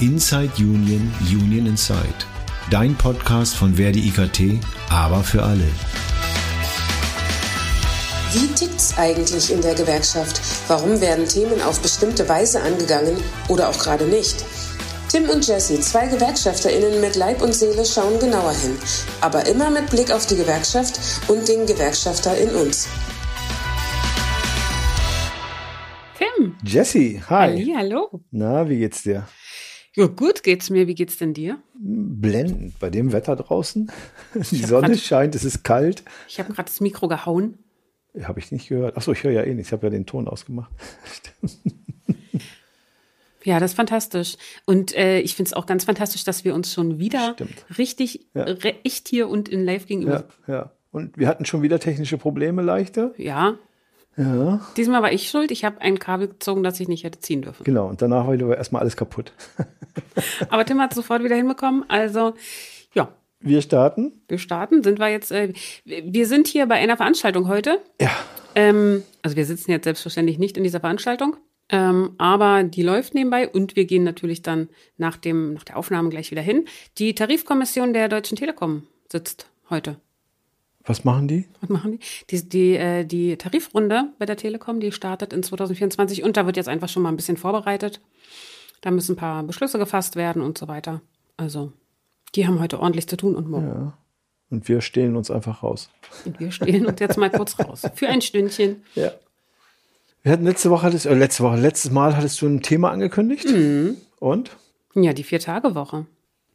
Inside Union, Union Inside. Dein Podcast von Verdi IKT, aber für alle. Wie tickt's eigentlich in der Gewerkschaft? Warum werden Themen auf bestimmte Weise angegangen oder auch gerade nicht? Tim und Jesse, zwei GewerkschafterInnen mit Leib und Seele, schauen genauer hin. Aber immer mit Blick auf die Gewerkschaft und den Gewerkschafter in uns. Tim. Jesse, hi. hallo. Na, wie geht's dir? Ja, gut geht's mir. Wie geht's denn dir? Blendend. Bei dem Wetter draußen. Die Sonne grad, scheint, es ist kalt. Ich habe gerade das Mikro gehauen. Habe ich nicht gehört. Achso, ich höre ja eh nichts. Ich habe ja den Ton ausgemacht. Ja, das ist fantastisch. Und äh, ich finde es auch ganz fantastisch, dass wir uns schon wieder Stimmt. richtig Ja. echt hier und in live gegenüber. Ja, ja. Und wir hatten schon wieder technische Probleme leichter. Ja. Ja. Diesmal war ich schuld. Ich habe ein Kabel gezogen, das ich nicht hätte ziehen dürfen. Genau. Und danach war wieder erstmal alles kaputt. Aber Tim hat es sofort wieder hinbekommen. Also, ja, Wir starten. wir starten. Sind wir jetzt, äh, wir sind hier bei einer Veranstaltung heute. Ja. Ähm, also wir sitzen jetzt selbstverständlich nicht in dieser Veranstaltung, ähm, aber die läuft nebenbei und wir gehen natürlich dann nach, dem, nach der Aufnahme gleich wieder hin. Die Tarifkommission der Deutschen Telekom sitzt heute. Was machen die? Was machen die? Die, die, äh, die Tarifrunde bei der Telekom, die startet in 2024 und da wird jetzt einfach schon mal ein bisschen vorbereitet. Da müssen ein paar Beschlüsse gefasst werden und so weiter. Also, die haben heute ordentlich zu tun und morgen. Und wir stehlen uns einfach raus. Und wir stehlen uns jetzt mal kurz raus. Für ein Stündchen. Ja. Wir hatten letzte Woche, hattest, äh, letzte Woche, letztes Mal hattest du ein Thema angekündigt. Und? Ja, die Vier-Tage-Woche.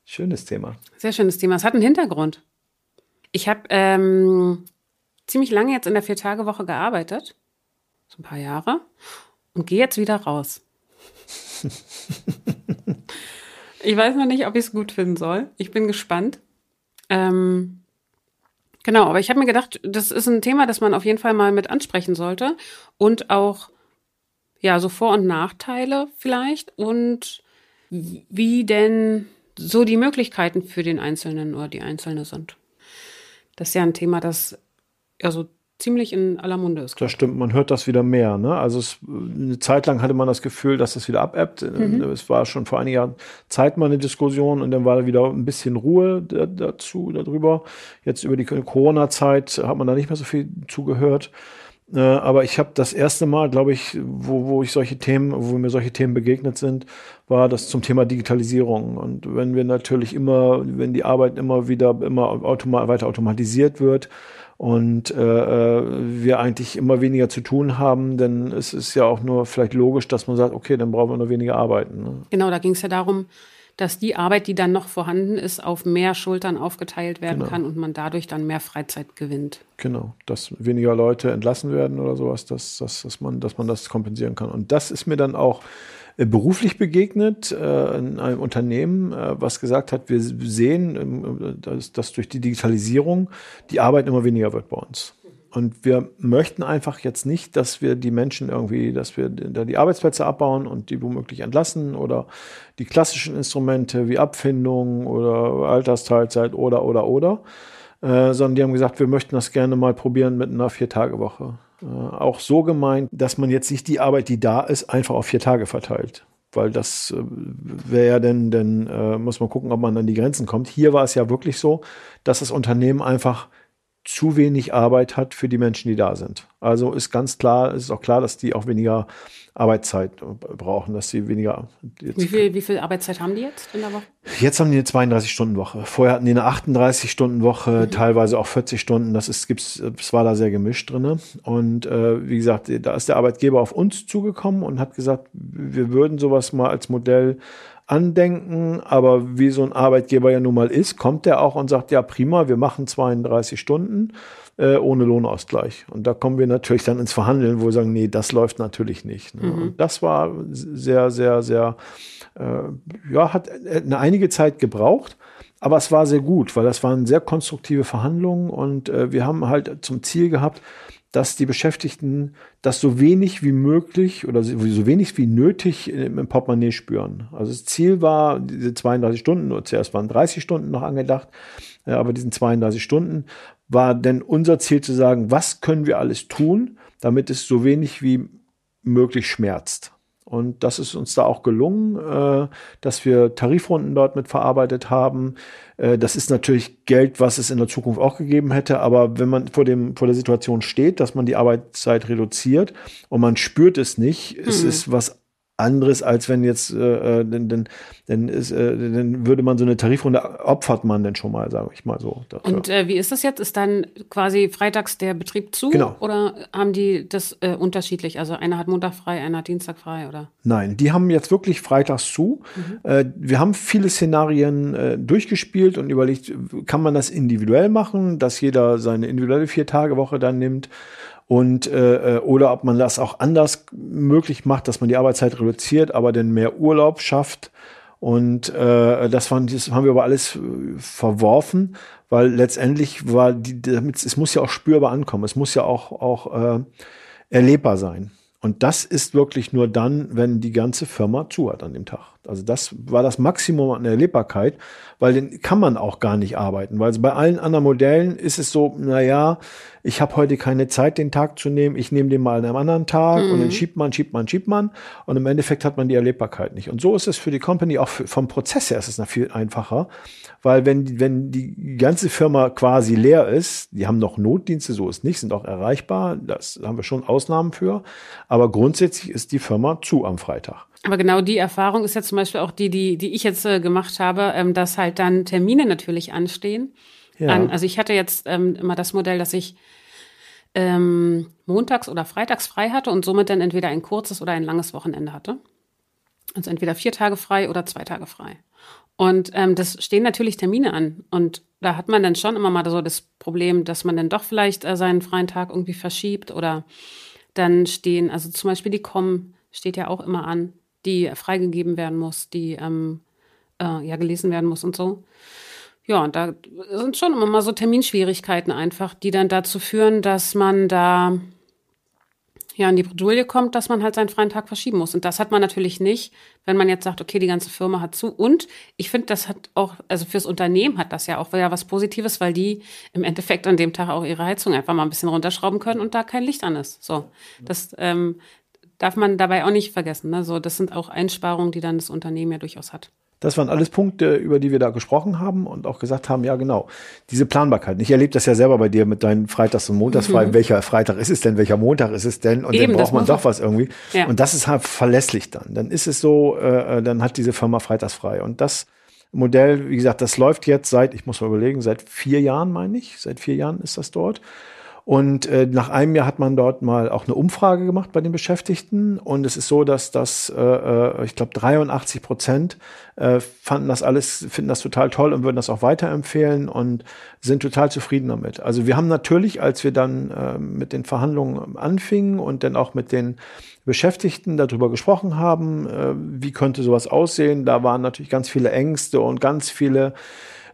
Schönes Thema. Sehr schönes Thema. Es hat einen Hintergrund. Ich habe ähm, ziemlich lange jetzt in der Vier-Tage-Woche gearbeitet. So ein paar Jahre. Und gehe jetzt wieder raus. ich weiß noch nicht, ob ich es gut finden soll. Ich bin gespannt. Ähm, genau, aber ich habe mir gedacht, das ist ein Thema, das man auf jeden Fall mal mit ansprechen sollte. Und auch, ja, so Vor- und Nachteile vielleicht. Und wie denn so die Möglichkeiten für den Einzelnen oder die Einzelne sind. Das ist ja ein Thema, das ja so ziemlich in aller Munde ist. Das stimmt, man hört das wieder mehr. Ne? Also es, eine Zeit lang hatte man das Gefühl, dass das wieder abebbt. Es war schon vor einiger Zeit mal eine Diskussion und dann war da wieder ein bisschen Ruhe da, dazu, darüber. Jetzt über die Corona-Zeit hat man da nicht mehr so viel zugehört. Äh, aber ich habe das erste Mal, glaube ich, wo, wo ich solche Themen, wo mir solche Themen begegnet sind, war das zum Thema Digitalisierung. Und wenn wir natürlich immer, wenn die Arbeit immer wieder immer automa weiter automatisiert wird, und äh, äh, wir eigentlich immer weniger zu tun haben, dann ist es ja auch nur vielleicht logisch, dass man sagt, okay, dann brauchen wir nur weniger arbeiten. Ne? Genau, da ging es ja darum, dass die Arbeit, die dann noch vorhanden ist, auf mehr Schultern aufgeteilt werden Genau. kann und man dadurch dann mehr Freizeit gewinnt. Genau, dass weniger Leute entlassen werden oder sowas, dass, dass, dass, man, dass man das kompensieren kann. Und das ist mir dann auch äh, beruflich begegnet äh, in einem Unternehmen, äh, was gesagt hat, wir sehen, ähm, dass, dass durch die Digitalisierung die Arbeit immer weniger wird bei uns. Und wir möchten einfach jetzt nicht, dass wir die Menschen irgendwie, dass wir da die Arbeitsplätze abbauen und die womöglich entlassen oder die klassischen Instrumente wie Abfindung oder Altersteilzeit oder, oder, oder, äh, sondern die haben gesagt, wir möchten das gerne mal probieren mit einer Vier-Tage-Woche. Äh, auch so gemeint, dass man jetzt nicht die Arbeit, die da ist, einfach auf vier Tage verteilt. Weil das äh, wäre ja dann, dann äh, muss man gucken, ob man an die Grenzen kommt. Hier war es ja wirklich so, dass das Unternehmen einfach zu wenig Arbeit hat für die Menschen, die da sind. Also ist ganz klar, ist auch klar, dass die auch weniger Arbeitszeit brauchen, dass sie weniger. Wie viel, wie viel Arbeitszeit haben die jetzt in der Woche? jetzt haben die eine 32-Stunden-Woche. Vorher hatten die eine 38-Stunden-Woche, teilweise auch 40 Stunden. Das ist, gibt's, es war da sehr gemischt drinne. Und äh, wie gesagt, da ist der Arbeitgeber auf uns zugekommen und hat gesagt, wir würden sowas mal als Modell andenken, aber wie so ein Arbeitgeber ja nun mal ist, kommt der auch und sagt, ja prima, wir machen 32 Stunden äh, ohne Lohnausgleich. Und da kommen wir natürlich dann ins Verhandeln, wo wir sagen, nee, das läuft natürlich nicht. Ne? Und das war sehr, sehr, sehr, äh, ja, hat eine einige Zeit gebraucht. Aber es war sehr gut, weil das waren sehr konstruktive Verhandlungen und äh, wir haben halt zum Ziel gehabt, dass die Beschäftigten das so wenig wie möglich oder so wenig wie nötig im im Portemonnaie spüren. Also das Ziel war, diese 32 Stunden, nur zuerst waren 30 Stunden noch angedacht, äh, aber diesen 32 Stunden war denn unser Ziel zu sagen, was können wir alles tun, damit es so wenig wie möglich schmerzt. Und das ist uns da auch gelungen, äh, dass wir Tarifrunden dort mit verarbeitet haben. Äh, das ist natürlich Geld, was es in der Zukunft auch gegeben hätte. Aber wenn man vor, dem, vor der Situation steht, dass man die Arbeitszeit reduziert und man spürt es nicht, mhm. es ist was anderes, als wenn jetzt, äh, äh denn, denn, denn, ist, äh, dann würde man so eine Tarifrunde opfert man denn schon mal, sage ich mal so. Dafür. Und äh, wie ist das jetzt? Ist dann quasi freitags der Betrieb zu? Genau. Oder haben die das äh, unterschiedlich? Also einer hat Montag frei, einer hat Dienstag frei, oder? Nein, die haben jetzt wirklich freitags zu. Mhm. Äh, wir haben viele Szenarien äh, durchgespielt und überlegt, kann man das individuell machen, dass jeder seine individuelle Vier-Tage-Woche dann nimmt und äh, äh, oder ob man das auch anders möglich macht, dass man die Arbeitszeit reduziert, aber dann mehr Urlaub schafft. Und äh, das, waren, das haben wir aber alles äh, verworfen, weil letztendlich war die, damit, es muss ja auch spürbar ankommen, es muss ja auch, auch äh, erlebbar sein. Und das ist wirklich nur dann, wenn die ganze Firma zu hat an dem Tag. Also das war das Maximum an Erlebbarkeit, weil den kann man auch gar nicht arbeiten. Weil bei allen anderen Modellen ist es so, na ja, ich habe heute keine Zeit, den Tag zu nehmen, ich nehme den mal an einem anderen Tag mhm. und dann schiebt man, schiebt man, schiebt man und im Endeffekt hat man die Erlebbarkeit nicht. Und so ist es für die Company, auch für, vom Prozess her ist es noch viel einfacher, weil wenn, wenn die ganze Firma quasi leer ist, die haben noch Notdienste, so ist nicht, sind auch erreichbar, das haben wir schon Ausnahmen für, aber grundsätzlich ist die Firma zu am Freitag. Aber genau die Erfahrung ist ja zum Beispiel auch die, die, die ich jetzt äh, gemacht habe, ähm, dass halt dann Termine natürlich anstehen ja. an. Also ich hatte jetzt ähm, immer das Modell, dass ich ähm, montags oder freitags frei hatte und somit dann entweder ein kurzes oder ein langes Wochenende hatte. Also entweder vier Tage frei oder zwei Tage frei. Und ähm, das stehen natürlich Termine an. Und da hat man dann schon immer mal so das Problem, dass man dann doch vielleicht äh, seinen freien Tag irgendwie verschiebt oder dann stehen, also zum Beispiel die Com steht ja auch immer an, die freigegeben werden muss, die ähm, äh, ja gelesen werden muss und so. Ja, und da sind schon immer mal so Terminschwierigkeiten einfach, die dann dazu führen, dass man da ja in die Bredouille kommt, dass man halt seinen freien Tag verschieben muss. Und das hat man natürlich nicht, wenn man jetzt sagt, okay, die ganze Firma hat zu. Und ich finde, das hat auch, also fürs Unternehmen hat das ja auch wieder was Positives, weil die im Endeffekt an dem Tag auch ihre Heizung einfach mal ein bisschen runterschrauben können und da kein Licht an ist. So, das ähm, darf man dabei auch nicht vergessen. Ne? So, das sind auch Einsparungen, die dann das Unternehmen ja durchaus hat. Das waren alles Punkte, über die wir da gesprochen haben und auch gesagt haben, ja genau, diese Planbarkeit. Ich erlebe das ja selber bei dir mit deinen Freitags- und Montagsfrei. Mhm. Welcher Freitag ist es denn? Welcher Montag ist es denn? Und Eben, dann braucht man doch was irgendwie. Ja. Und das ist halt verlässlich dann. Dann ist es so, äh, dann hat diese Firma freitags frei. Und das Modell, wie gesagt, das läuft jetzt seit, ich muss mal überlegen, seit vier Jahren, meine ich. Seit vier Jahren ist das dort. Und äh, nach einem Jahr hat man dort mal auch eine Umfrage gemacht bei den Beschäftigten. Und es ist so, dass das, äh, äh ich glaube, 83 Prozent äh, fanden das alles, finden das total toll und würden das auch weiterempfehlen und sind total zufrieden damit. Also wir haben natürlich, als wir dann äh, mit den Verhandlungen anfingen und dann auch mit den Beschäftigten darüber gesprochen haben, äh, wie könnte sowas aussehen, da waren natürlich ganz viele Ängste und ganz viele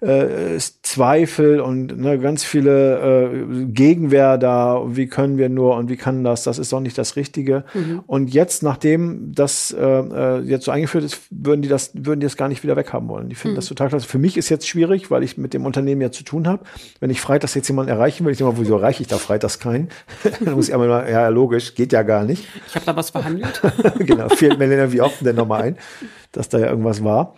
äh, Zweifel und ne, ganz viele äh, Gegenwehr da, wie können wir nur und wie kann das, das ist doch nicht das Richtige. Mhm. Und jetzt, nachdem das äh, äh, jetzt so eingeführt ist, würden die das, würden die das gar nicht wieder weghaben wollen. Die finden mhm. das total klasse. Für mich ist jetzt schwierig, weil ich mit dem Unternehmen ja zu tun habe. Wenn ich freitags jetzt jemanden erreichen will, ich denke mal, wieso erreiche ich da freitags keinen? Dann muss ich einmal mal, ja, logisch, geht ja gar nicht. Ich habe da was verhandelt. genau, fehlt mir dann wie oft denn nochmal ein, dass da ja irgendwas war.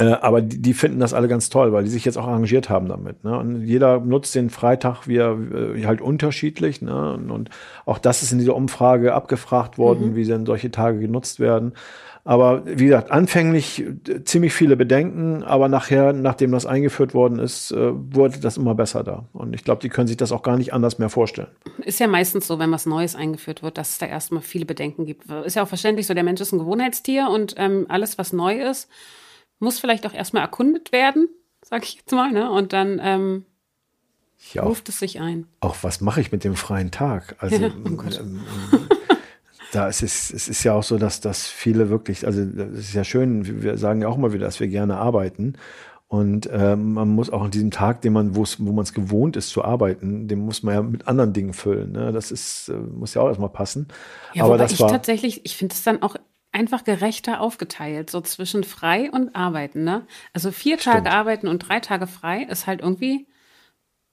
Äh, aber die, die, finden das alle ganz toll, weil die sich jetzt auch arrangiert haben damit. Ne? Und jeder nutzt den Freitag wie er, äh, halt unterschiedlich. Ne? Und, und, auch das ist in dieser Umfrage abgefragt worden, mhm. wie denn solche Tage genutzt werden. Aber wie gesagt, anfänglich äh, ziemlich viele Bedenken, aber nachher, nachdem das eingeführt worden ist, äh, wurde das immer besser da. Und ich glaube, die können sich das auch gar nicht anders mehr vorstellen. Ist ja meistens so, wenn was Neues eingeführt wird, dass es da erstmal viele Bedenken gibt. Ist ja auch verständlich so, der Mensch ist ein Gewohnheitstier und ähm, alles, was neu ist, muss vielleicht auch erstmal erkundet werden, sag ich jetzt mal, ne? Und dann ähm, ja, ruft es sich ein. Auch was mache ich mit dem freien Tag? Also ja, oh ähm, da ist es, es ist ja auch so, dass, dass viele wirklich, also es ist ja schön, wir sagen ja auch immer wieder, dass wir gerne arbeiten. Und ähm, man muss auch an diesem Tag, den man, wo man es gewohnt ist zu arbeiten, den muss man ja mit anderen Dingen füllen. Ne? Das ist, äh, muss ja auch erstmal passen. Ja, Aber das ich war tatsächlich, ich finde es dann auch einfach gerechter aufgeteilt, so zwischen frei und arbeiten, ne? Also vier Stimmt. Tage arbeiten und drei Tage frei ist halt irgendwie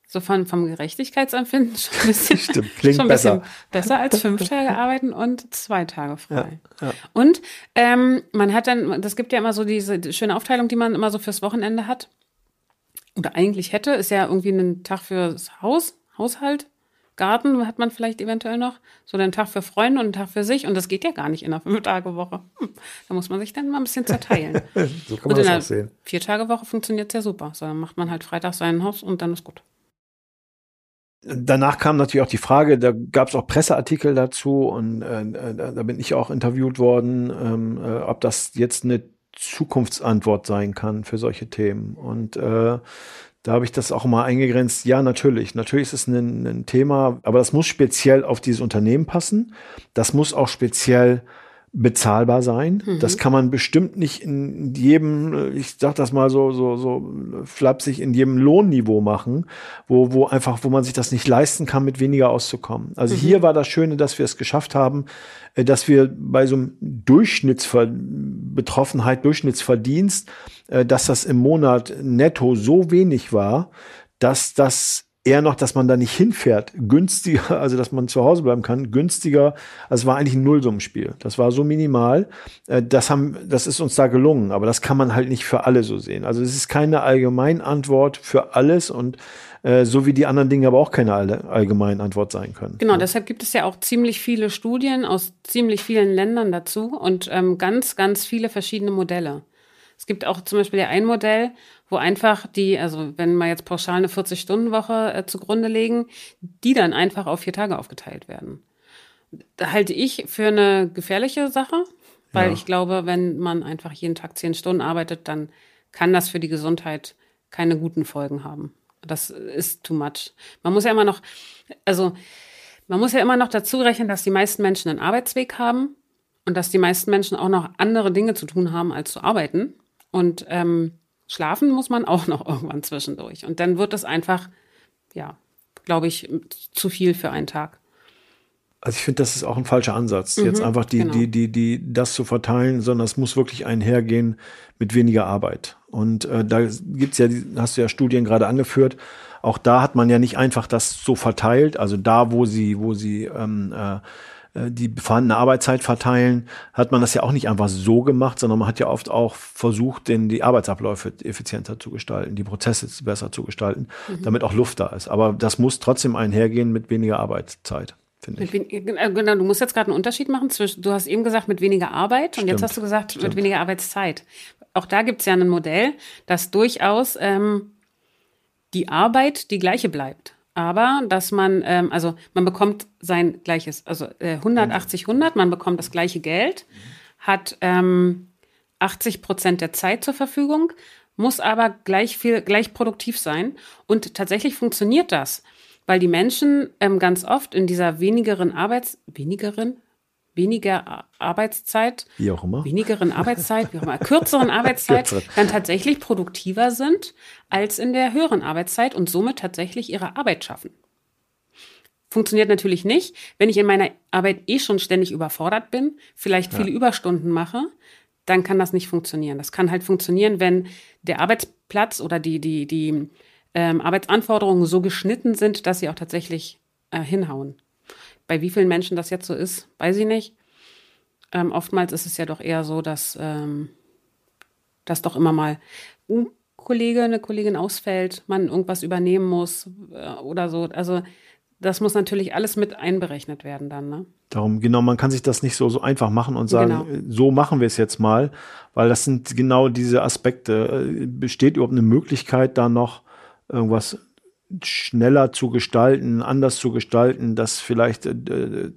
so von, vom Gerechtigkeitsempfinden schon ein bisschen, Stimmt, klingt schon ein besser. bisschen besser als fünf Tage arbeiten und zwei Tage frei. Ja, ja. Und ähm, man hat dann, das gibt ja immer so diese die schöne Aufteilung, die man immer so fürs Wochenende hat. Oder eigentlich hätte, ist ja irgendwie ein Tag fürs Haus, Haushalt, Garten hat man vielleicht eventuell noch. So einen Tag für Freunde und einen Tag für sich. Und das geht ja gar nicht in einer Fünf-Tage-Woche. Hm. Da muss man sich dann mal ein bisschen zerteilen. So und kann man in das auch sehen. Vier-Tage-Woche funktioniert ja super. So, dann macht man halt Freitag sein Haus und dann ist gut. Danach kam natürlich auch die Frage, da gab es auch Presseartikel dazu und äh, äh, da bin ich auch interviewt worden, ähm, äh, ob das jetzt eine Zukunftsantwort sein kann für solche Themen. Und äh, da habe ich das auch mal eingegrenzt. Ja, natürlich. Natürlich ist es ein, ein Thema, aber das muss speziell auf dieses Unternehmen passen. Das muss auch speziell bezahlbar sein. Das kann man bestimmt nicht in jedem, ich sag das mal so, so, so flapsig, in jedem Lohnniveau machen, wo, wo einfach, wo man sich das nicht leisten kann, mit weniger auszukommen. Also hier war das Schöne, dass wir es geschafft haben, äh, dass wir bei so einem Durchschnittsver Betroffenheit, Durchschnittsverdienst, äh, dass das im Monat netto so wenig war, dass das eher noch, dass man da nicht hinfährt, günstiger, also dass man zu Hause bleiben kann, günstiger. Also es war eigentlich ein Nullsummenspiel. Das war so minimal. Äh, Das haben, das ist uns da gelungen, aber das kann man halt nicht für alle so sehen. Also es ist keine Allgemeinantwort für alles und äh, so wie die anderen Dinge aber auch keine alle- Allgemeinantwort sein können. Genau, deshalb gibt es ja auch ziemlich viele Studien aus ziemlich vielen Ländern dazu und ähm, ganz, ganz viele verschiedene Modelle. Es gibt auch zum Beispiel ja ein Modell, wo einfach die, also wenn wir jetzt pauschal eine 40-Stunden-Woche äh, zugrunde legen, die dann einfach auf vier Tage aufgeteilt werden. Da halte ich für eine gefährliche Sache, weil Ja. ich glaube, wenn man einfach jeden Tag zehn Stunden arbeitet, dann kann das für die Gesundheit keine guten Folgen haben. Das ist too much. Man muss ja immer noch, also man muss ja immer noch dazu rechnen, dass die meisten Menschen einen Arbeitsweg haben und dass die meisten Menschen auch noch andere Dinge zu tun haben, als zu arbeiten. Und ähm, schlafen muss man auch noch irgendwann zwischendurch. Und dann wird es einfach, ja, glaube ich, zu viel für einen Tag. Also ich finde, das ist auch ein falscher Ansatz, jetzt einfach die, genau. die, die, die, das zu verteilen, sondern es muss wirklich einhergehen mit weniger Arbeit. Und äh, da gibt's ja, hast du ja Studien gerade angeführt, auch da hat man ja nicht einfach das so verteilt, also da, wo sie, wo sie ähm, äh, äh, die vorhandene Arbeitszeit verteilen, hat man das ja auch nicht einfach so gemacht, sondern man hat ja oft auch versucht, den, die Arbeitsabläufe effizienter zu gestalten, die Prozesse besser zu gestalten, damit auch Luft da ist. Aber das muss trotzdem einhergehen mit weniger Arbeitszeit, finde ich. Mit wen- äh, Genau, du musst jetzt gerade einen Unterschied machen zwischen, du hast eben gesagt, mit weniger Arbeit und jetzt Stimmt, hast du gesagt, mit stimmt. weniger Arbeitszeit. Auch da gibt es ja ein Modell, das durchaus ähm, die Arbeit die gleiche bleibt. Aber dass man, ähm, also man bekommt sein gleiches, also äh, 180, 100, man bekommt das gleiche Geld, hat ähm, 80 Prozent der Zeit zur Verfügung, muss aber gleich viel, gleich produktiv sein. Und tatsächlich funktioniert das, weil die Menschen ähm, ganz oft in dieser wenigeren Arbeits, wenigeren, weniger Ar- Arbeitszeit, Wie auch immer. wenigeren Arbeitszeit, wie auch immer, kürzeren Arbeitszeit, dann tatsächlich produktiver sind als in der höheren Arbeitszeit und somit tatsächlich ihre Arbeit schaffen. Funktioniert natürlich nicht, wenn ich in meiner Arbeit eh schon ständig überfordert bin, vielleicht viele Überstunden mache, dann kann das nicht funktionieren. Das kann halt funktionieren, wenn der Arbeitsplatz oder die, die, die ähm, Arbeitsanforderungen so geschnitten sind, dass sie auch tatsächlich äh, hinhauen. Bei wie vielen Menschen das jetzt so ist, weiß ich nicht. Ähm, oftmals ist es ja doch eher so, dass, ähm, dass doch immer mal ein Kollege, eine Kollegin ausfällt, man irgendwas übernehmen muss äh, oder so. Also das muss natürlich alles mit einberechnet werden dann. Ne? Darum, genau, man kann sich das nicht so, so einfach machen und sagen, Genau. äh, so machen wir es jetzt mal, weil das sind genau diese Aspekte. Äh, Besteht überhaupt eine Möglichkeit, da noch irgendwas schneller zu gestalten, anders zu gestalten, dass vielleicht äh, äh,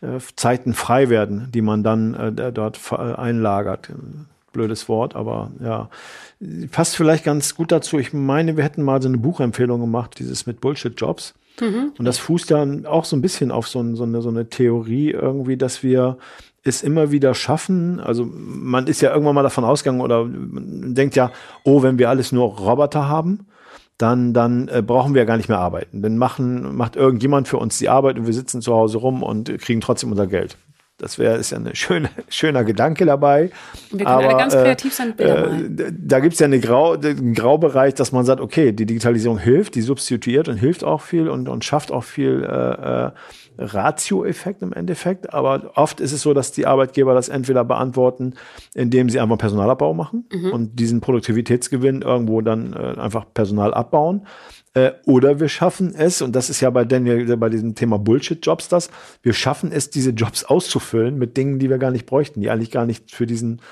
äh, Zeiten frei werden, die man dann äh, dort einlagert. Blödes Wort, aber ja, passt vielleicht ganz gut dazu. Ich meine, wir hätten mal so eine Buchempfehlung gemacht, dieses mit Bullshit-Jobs. Und das fußt dann auch so ein bisschen auf so, so, eine, so eine Theorie irgendwie, dass wir es immer wieder schaffen. Also man ist ja irgendwann mal davon ausgegangen oder man denkt ja, oh, wenn wir alles nur Roboter haben, dann, dann äh, brauchen wir ja gar nicht mehr arbeiten. Dann machen, macht irgendjemand für uns die Arbeit und wir sitzen zu Hause rum und kriegen trotzdem unser Geld. Das wäre ist ja ein schöne, schöner Gedanke dabei. Wir können Aber, alle ganz äh, kreativ sein mit Bilder. Äh, da gibt's ja eine Grau, einen Graubereich, dass man sagt, okay, die Digitalisierung hilft, die substituiert und hilft auch viel und, und schafft auch viel äh, äh, Ratio-Effekt im Endeffekt. Aber oft ist es so, dass die Arbeitgeber das entweder beantworten, indem sie einfach Personalabbau machen und diesen Produktivitätsgewinn irgendwo dann äh, einfach Personal abbauen. Äh, oder wir schaffen es, und das ist ja bei Daniel, bei diesem Thema Bullshit-Jobs das, wir schaffen es, diese Jobs auszufüllen mit Dingen, die wir gar nicht bräuchten, die eigentlich gar nicht für diesen,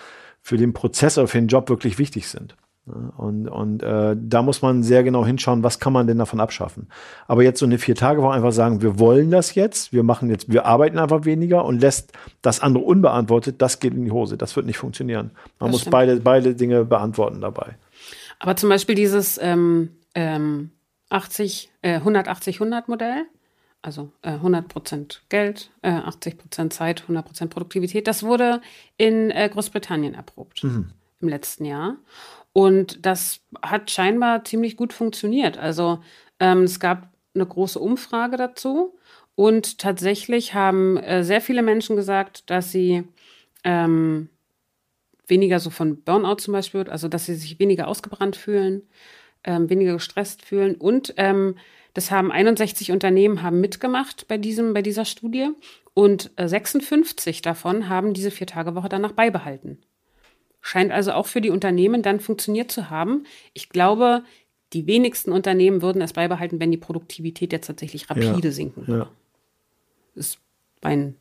für den Prozess oder für den Job wirklich wichtig sind. Ja, Und, und äh, da muss man sehr genau hinschauen, was kann man denn davon abschaffen. Aber jetzt so eine vier Tage Woche einfach sagen, wir wollen das jetzt, wir machen jetzt, wir arbeiten einfach weniger und lässt das andere unbeantwortet, das geht in die Hose. Das wird nicht funktionieren. Man Das muss stimmt. beide, beide Dinge beantworten dabei. Aber zum Beispiel dieses ähm, ähm, 80, äh, 180-100-Modell, also äh, 100% Geld, äh, 80% Zeit, 100% Produktivität, das wurde in äh, Großbritannien erprobt im letzten Jahr. Und das hat scheinbar ziemlich gut funktioniert. Also ähm, es gab eine große Umfrage dazu und tatsächlich haben äh, sehr viele Menschen gesagt, dass sie ähm, weniger so von Burnout zum Beispiel, also dass sie sich weniger ausgebrannt fühlen, ähm, weniger gestresst fühlen. Und ähm, das haben 61 Unternehmen haben mitgemacht bei diesem, bei dieser Studie und äh, 56 davon haben diese Vier-Tage-Woche danach beibehalten. Scheint also auch für die Unternehmen dann funktioniert zu haben. Ich glaube, die wenigsten Unternehmen würden es beibehalten, wenn die Produktivität jetzt tatsächlich rapide sinken würde. Ja. ist mein,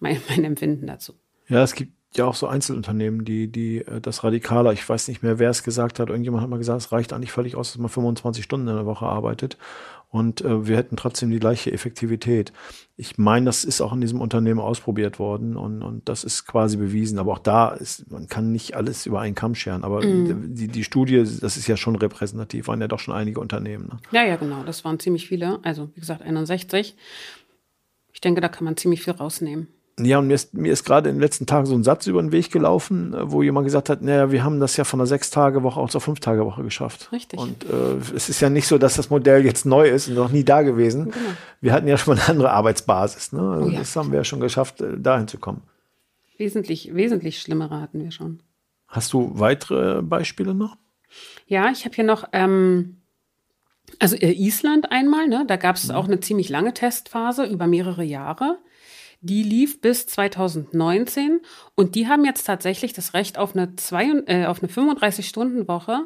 mein, mein Empfinden dazu. Ja, es gibt ja auch so Einzelunternehmen, die, die äh, das radikaler, ich weiß nicht mehr, wer es gesagt hat, irgendjemand hat mal gesagt, es reicht eigentlich völlig aus, dass man 25 Stunden in der Woche arbeitet und äh, wir hätten trotzdem die gleiche Effektivität. Ich meine, das ist auch in diesem Unternehmen ausprobiert worden und, und das ist quasi bewiesen, aber auch da ist, man kann nicht alles über einen Kamm scheren, aber die, die Studie, das ist ja schon repräsentativ, waren ja doch schon einige Unternehmen. Ne? Ja, ja, genau. Das waren ziemlich viele. Also, wie gesagt, 61. Ich denke, da kann man ziemlich viel rausnehmen. Ja, und mir ist, mir ist gerade in den letzten Tagen so ein Satz über den Weg gelaufen, äh, wo jemand gesagt hat, naja, wir haben das ja von einer Sechs-Tage-Woche auch zur Fünf-Tage-Woche geschafft. Richtig. Und äh, es ist ja nicht so, dass das Modell jetzt neu ist und noch nie da gewesen. Wir hatten ja schon mal eine andere Arbeitsbasis. Ne? Also Genau. Oh ja. Das haben wir ja schon geschafft, äh, dahin zu kommen. Wesentlich, wesentlich schlimmere hatten wir schon. Hast du weitere Beispiele noch? Ja, ich habe hier noch, ähm, also äh, Island einmal, ne? da gab es auch eine ziemlich lange Testphase über mehrere Jahre. Die lief bis 2019 und die haben jetzt tatsächlich das Recht auf eine, zwei, äh, auf eine 35-Stunden-Woche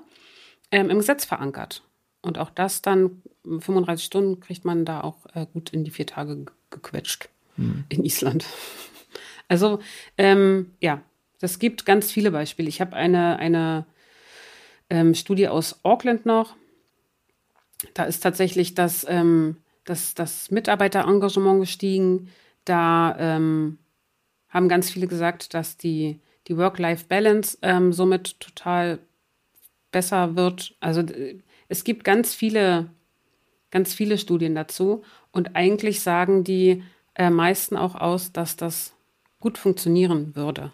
ähm, im Gesetz verankert. Und auch das dann, 35 Stunden kriegt man da auch äh, gut in die vier Tage ge- gequetscht in Island. Also ähm, ja, das gibt ganz viele Beispiele. Ich habe eine, eine ähm, Studie aus Auckland noch. Da ist tatsächlich das, ähm, das, das Mitarbeiterengagement gestiegen. Da ähm, haben ganz viele gesagt, dass die, die Work-Life-Balance ähm, somit total besser wird. Also äh, es gibt ganz viele, ganz viele Studien dazu. Und eigentlich sagen die äh, meisten auch aus, dass das gut funktionieren würde.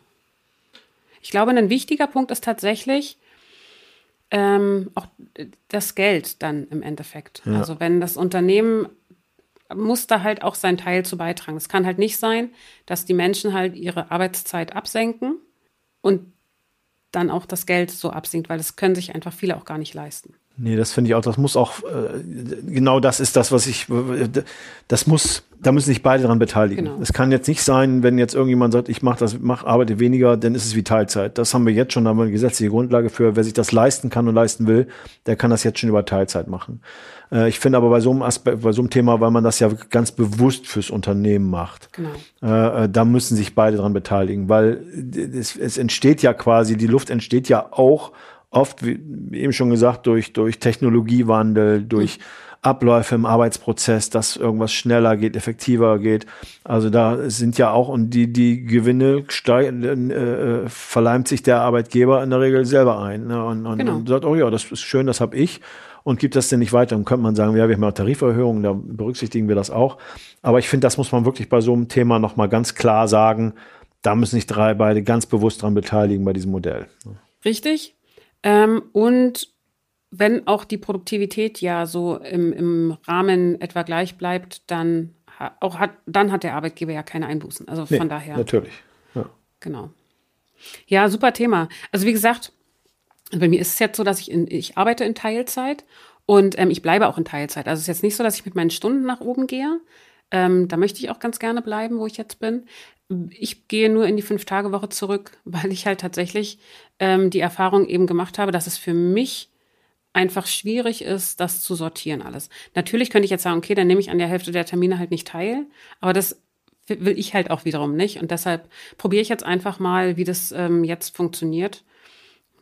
Ich glaube, ein wichtiger Punkt ist tatsächlich ähm, auch das Geld dann im Endeffekt. Ja. Also wenn das Unternehmen muss da halt auch seinen Teil zu beitragen. Es kann halt nicht sein, dass die Menschen halt ihre Arbeitszeit absenken und dann auch das Geld so absinkt, weil das können sich einfach viele auch gar nicht leisten. Nee, das finde ich auch, das muss auch, äh, genau das ist das, was ich, das muss, da müssen sich beide daran beteiligen. Genau. Es kann jetzt nicht sein, wenn jetzt irgendjemand sagt, ich mache das, mach, arbeite weniger, dann ist es wie Teilzeit. Das haben wir jetzt schon, da haben wir eine gesetzliche Grundlage für. Wer sich das leisten kann und leisten will, der kann das jetzt schon über Teilzeit machen. Äh, ich finde aber bei so einem Aspekt, bei so einem Thema, weil man das ja ganz bewusst fürs Unternehmen macht, Genau. äh, äh, da müssen sich beide dran beteiligen, weil es, es entsteht ja quasi, die Luft entsteht ja auch oft, wie eben schon gesagt, durch, durch Technologiewandel, durch Abläufe im Arbeitsprozess, dass irgendwas schneller geht, effektiver geht. Also da sind ja auch, und die, die Gewinne steigen, äh, äh, verleimt sich der Arbeitgeber in der Regel selber ein ne? und, und, Genau. und sagt, oh ja, das ist schön, das habe ich und gibt das denn nicht weiter. Dann könnte man sagen, ja, wir haben ja Tariferhöhungen, da berücksichtigen wir das auch. Aber ich finde, das muss man wirklich bei so einem Thema nochmal ganz klar sagen. Da müssen sich drei beide ganz bewusst dran beteiligen bei diesem Modell. Richtig. Ähm, und wenn auch die Produktivität ja so im, im Rahmen etwa gleich bleibt, dann auch hat, dann hat der Arbeitgeber ja keine Einbußen. Also von Nee, daher. Natürlich. Ja. Genau. Ja, super Thema. Also wie gesagt, bei mir ist es jetzt so, dass ich in, ich arbeite in Teilzeit und ähm, ich bleibe auch in Teilzeit. Also es ist jetzt nicht so, dass ich mit meinen Stunden nach oben gehe. Ähm, da möchte ich auch ganz gerne bleiben, wo ich jetzt bin. Ich gehe nur in die Fünf-Tage-Woche zurück, weil ich halt tatsächlich ähm, die Erfahrung eben gemacht habe, dass es für mich einfach schwierig ist, das zu sortieren alles. Natürlich könnte ich jetzt sagen, okay, dann nehme ich an der Hälfte der Termine halt nicht teil, aber das will ich halt auch wiederum nicht. Und deshalb probiere ich jetzt einfach mal, wie das ähm, jetzt funktioniert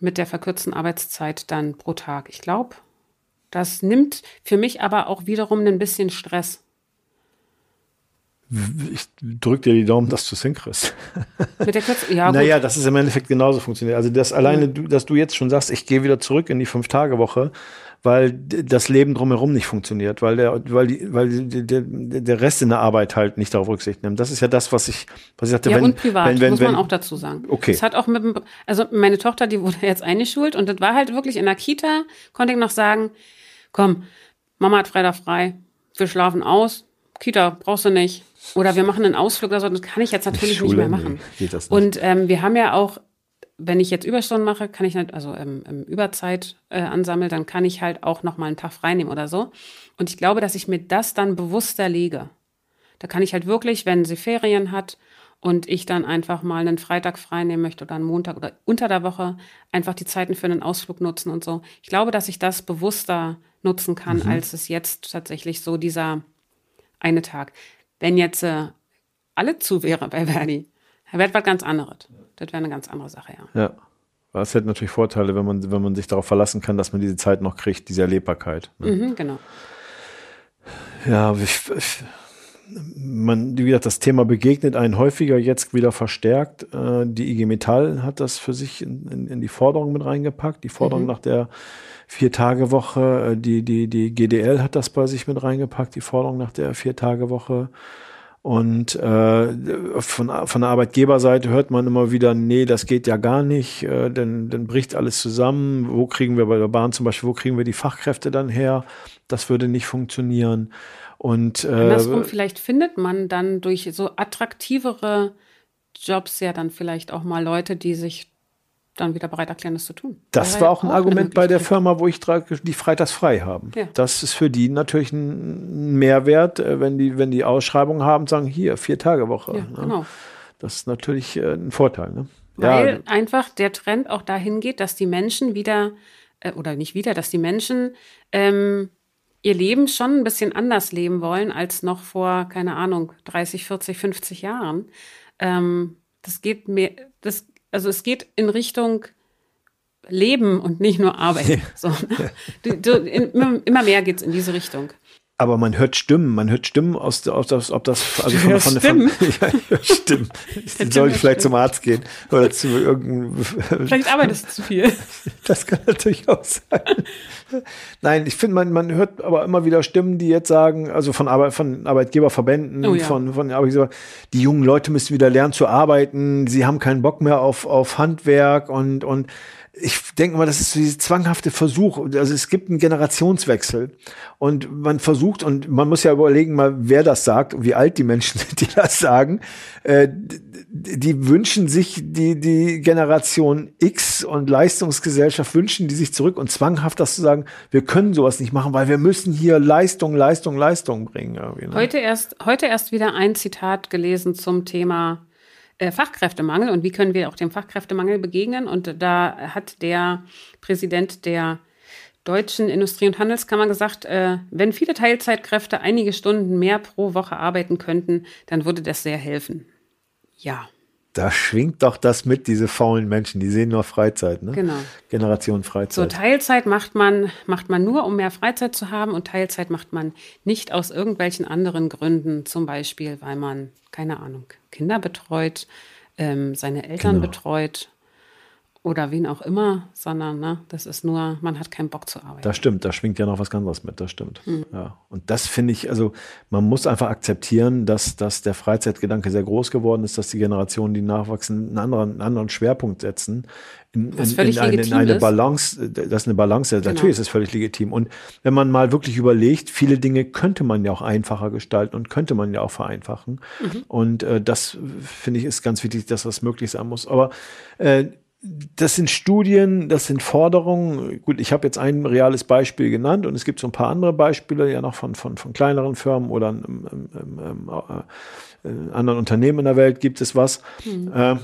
mit der verkürzten Arbeitszeit dann pro Tag. Ich glaube, das nimmt für mich aber auch wiederum ein bisschen Stress. Ich drücke dir die Daumen, dass du es hinkriegst. Mit der Kürze, ja, gut. Naja, dass es im Endeffekt genauso funktioniert. Also das alleine, du, dass du jetzt schon sagst, ich gehe wieder zurück in die Fünf-Tage-Woche, weil das Leben drumherum nicht funktioniert, weil der, weil die, weil die, der, der Rest in der Arbeit halt nicht darauf Rücksicht nimmt. Das ist ja das, was ich, was ich sagte, Ja, wenn, und privat, wenn, wenn, muss wenn, man auch dazu sagen. Okay. Es hat auch mit dem, also meine Tochter, die wurde jetzt eingeschult und das war halt wirklich in der Kita, konnte ich noch sagen, komm, Mama hat Freitag frei, wir schlafen aus, Kita brauchst du nicht. Oder wir machen einen Ausflug oder so, das kann ich jetzt natürlich nicht Schule, mehr nee, machen. das nicht. Und ähm, wir haben ja auch, wenn ich jetzt Überstunden mache, kann ich nicht, also ähm, ähm, Überzeit äh, ansammle, dann kann ich halt auch noch mal einen Tag freinehmen oder so. Und ich glaube, dass ich mir das dann bewusster lege. Da kann ich halt wirklich, wenn sie Ferien hat und ich dann einfach mal einen Freitag frei nehmen möchte oder einen Montag oder unter der Woche einfach die Zeiten für einen Ausflug nutzen und so. Ich glaube, dass ich das bewusster nutzen kann, Mhm. als es jetzt tatsächlich so dieser eine Tag. Wenn jetzt äh, alle zu wäre bei Verdi, wäre was ganz anderes. Das wäre eine ganz andere Sache, ja. ja. Das hätte natürlich Vorteile, wenn man, wenn man sich darauf verlassen kann, dass man diese Zeit noch kriegt, diese Erlebbarkeit. Ne? Mhm, genau. Ja, ich, ich, man, wie gesagt, das Thema begegnet einen häufiger, jetzt wieder verstärkt. Äh, die IG Metall hat das für sich in, in, in die Forderung mit reingepackt, die Forderung nach der Vier-Tage-Woche. Äh, Die, die, die GDL hat das bei sich mit reingepackt, die Forderung nach der Vier-Tage-Woche. Und äh, von, von der Arbeitgeberseite hört man immer wieder, nee, das geht ja gar nicht, äh, denn dann bricht alles zusammen. Wo kriegen wir bei der Bahn zum Beispiel, wo kriegen wir die Fachkräfte dann her? Das würde nicht funktionieren. Und äh, Andersrum, vielleicht findet man dann durch so attraktivere Jobs ja dann vielleicht auch mal Leute, die sich dann wieder bereit erklären, das zu tun. Das war ja auch ein eine Argument bei der. Firma, wo ich die freitags frei haben. Ja. Das ist für die natürlich ein Mehrwert, äh, wenn die, wenn die Ausschreibung haben, sagen, hier, vier Tage Woche. Ja, ne? genau. Das ist natürlich äh, ein Vorteil. Ne? Weil einfach der Trend auch dahin geht, dass die Menschen wieder, äh, oder nicht wieder, dass die Menschen ähm, ihr Leben schon ein bisschen anders leben wollen als noch vor, keine Ahnung, 30, 40, 50 Jahren. Ähm, das geht mir, das, also es geht in Richtung Leben und nicht nur Arbeit. So, ne? du, du, in, immer- mehr geht's in diese Richtung. Aber man hört Stimmen, man hört Stimmen aus, der- aus das, ob das, also von, von, von, Stimmen? ja, ich höre Stimmen. Tim Soll ich vielleicht Stimmen. zum Arzt gehen oder zu irgendeinem, Vielleicht arbeitest du zu viel. Das kann natürlich auch sein. Nein, ich finde, man, man hört aber immer wieder Stimmen, die jetzt sagen, also von, Arbeit, von Arbeitgeberverbänden, Oh ja. von, von Arbeitgeber, die jungen Leute müssen wieder lernen zu arbeiten, sie haben keinen Bock mehr auf, auf Handwerk und, und ich denke mal, das ist so dieser zwanghafte Versuch. Also es gibt einen Generationswechsel und man versucht und man muss ja überlegen mal, wer das sagt und wie alt die Menschen sind, die das sagen. Äh, die wünschen sich die die Generation X und Leistungsgesellschaft wünschen die sich zurück und zwanghaft das zu sagen, wir können sowas nicht machen, weil wir müssen hier Leistung, Leistung, Leistung bringen. Ne? Heute erst, heute erst wieder ein Zitat gelesen zum Thema Fachkräftemangel und wie können wir auch dem Fachkräftemangel begegnen. Und da hat der Präsident der Deutschen Industrie- und Handelskammer gesagt, äh, wenn viele Teilzeitkräfte einige Stunden mehr pro Woche arbeiten könnten, dann würde das sehr helfen. Ja, Da schwingt doch das mit, diese faulen Menschen, die sehen nur Freizeit, ne? Genau. Generation so Freizeit. Teilzeit macht man, macht man nur, um mehr Freizeit zu haben und Teilzeit macht man nicht aus irgendwelchen anderen Gründen, zum Beispiel, weil man, keine Ahnung, Kinder betreut, ähm, seine Eltern Genau. betreut oder wen auch immer, sondern ne, das ist nur, man hat keinen Bock zu arbeiten. Das stimmt, da schwingt ja noch was ganz anderes mit, das stimmt. Mhm. Ja. Und das finde ich, also man muss einfach akzeptieren, dass, dass der Freizeitgedanke sehr groß geworden ist, dass die Generationen, die nachwachsen, einen anderen, einen anderen Schwerpunkt setzen. In, in, in, eine, in eine Balance, das ist eine Balance, genau. natürlich ist es völlig legitim. Und wenn man mal wirklich überlegt, viele Dinge könnte man ja auch einfacher gestalten und könnte man ja auch vereinfachen. Mhm. Und äh, das finde ich ist ganz wichtig, dass das möglich sein muss. Aber äh, das sind Studien, das sind Forderungen. Gut, ich habe jetzt ein reales Beispiel genannt und es gibt so ein paar andere Beispiele ja noch von, von, von kleineren Firmen oder ähm, ähm, ähm, äh, anderen Unternehmen in der Welt gibt es was. Mhm. Äh,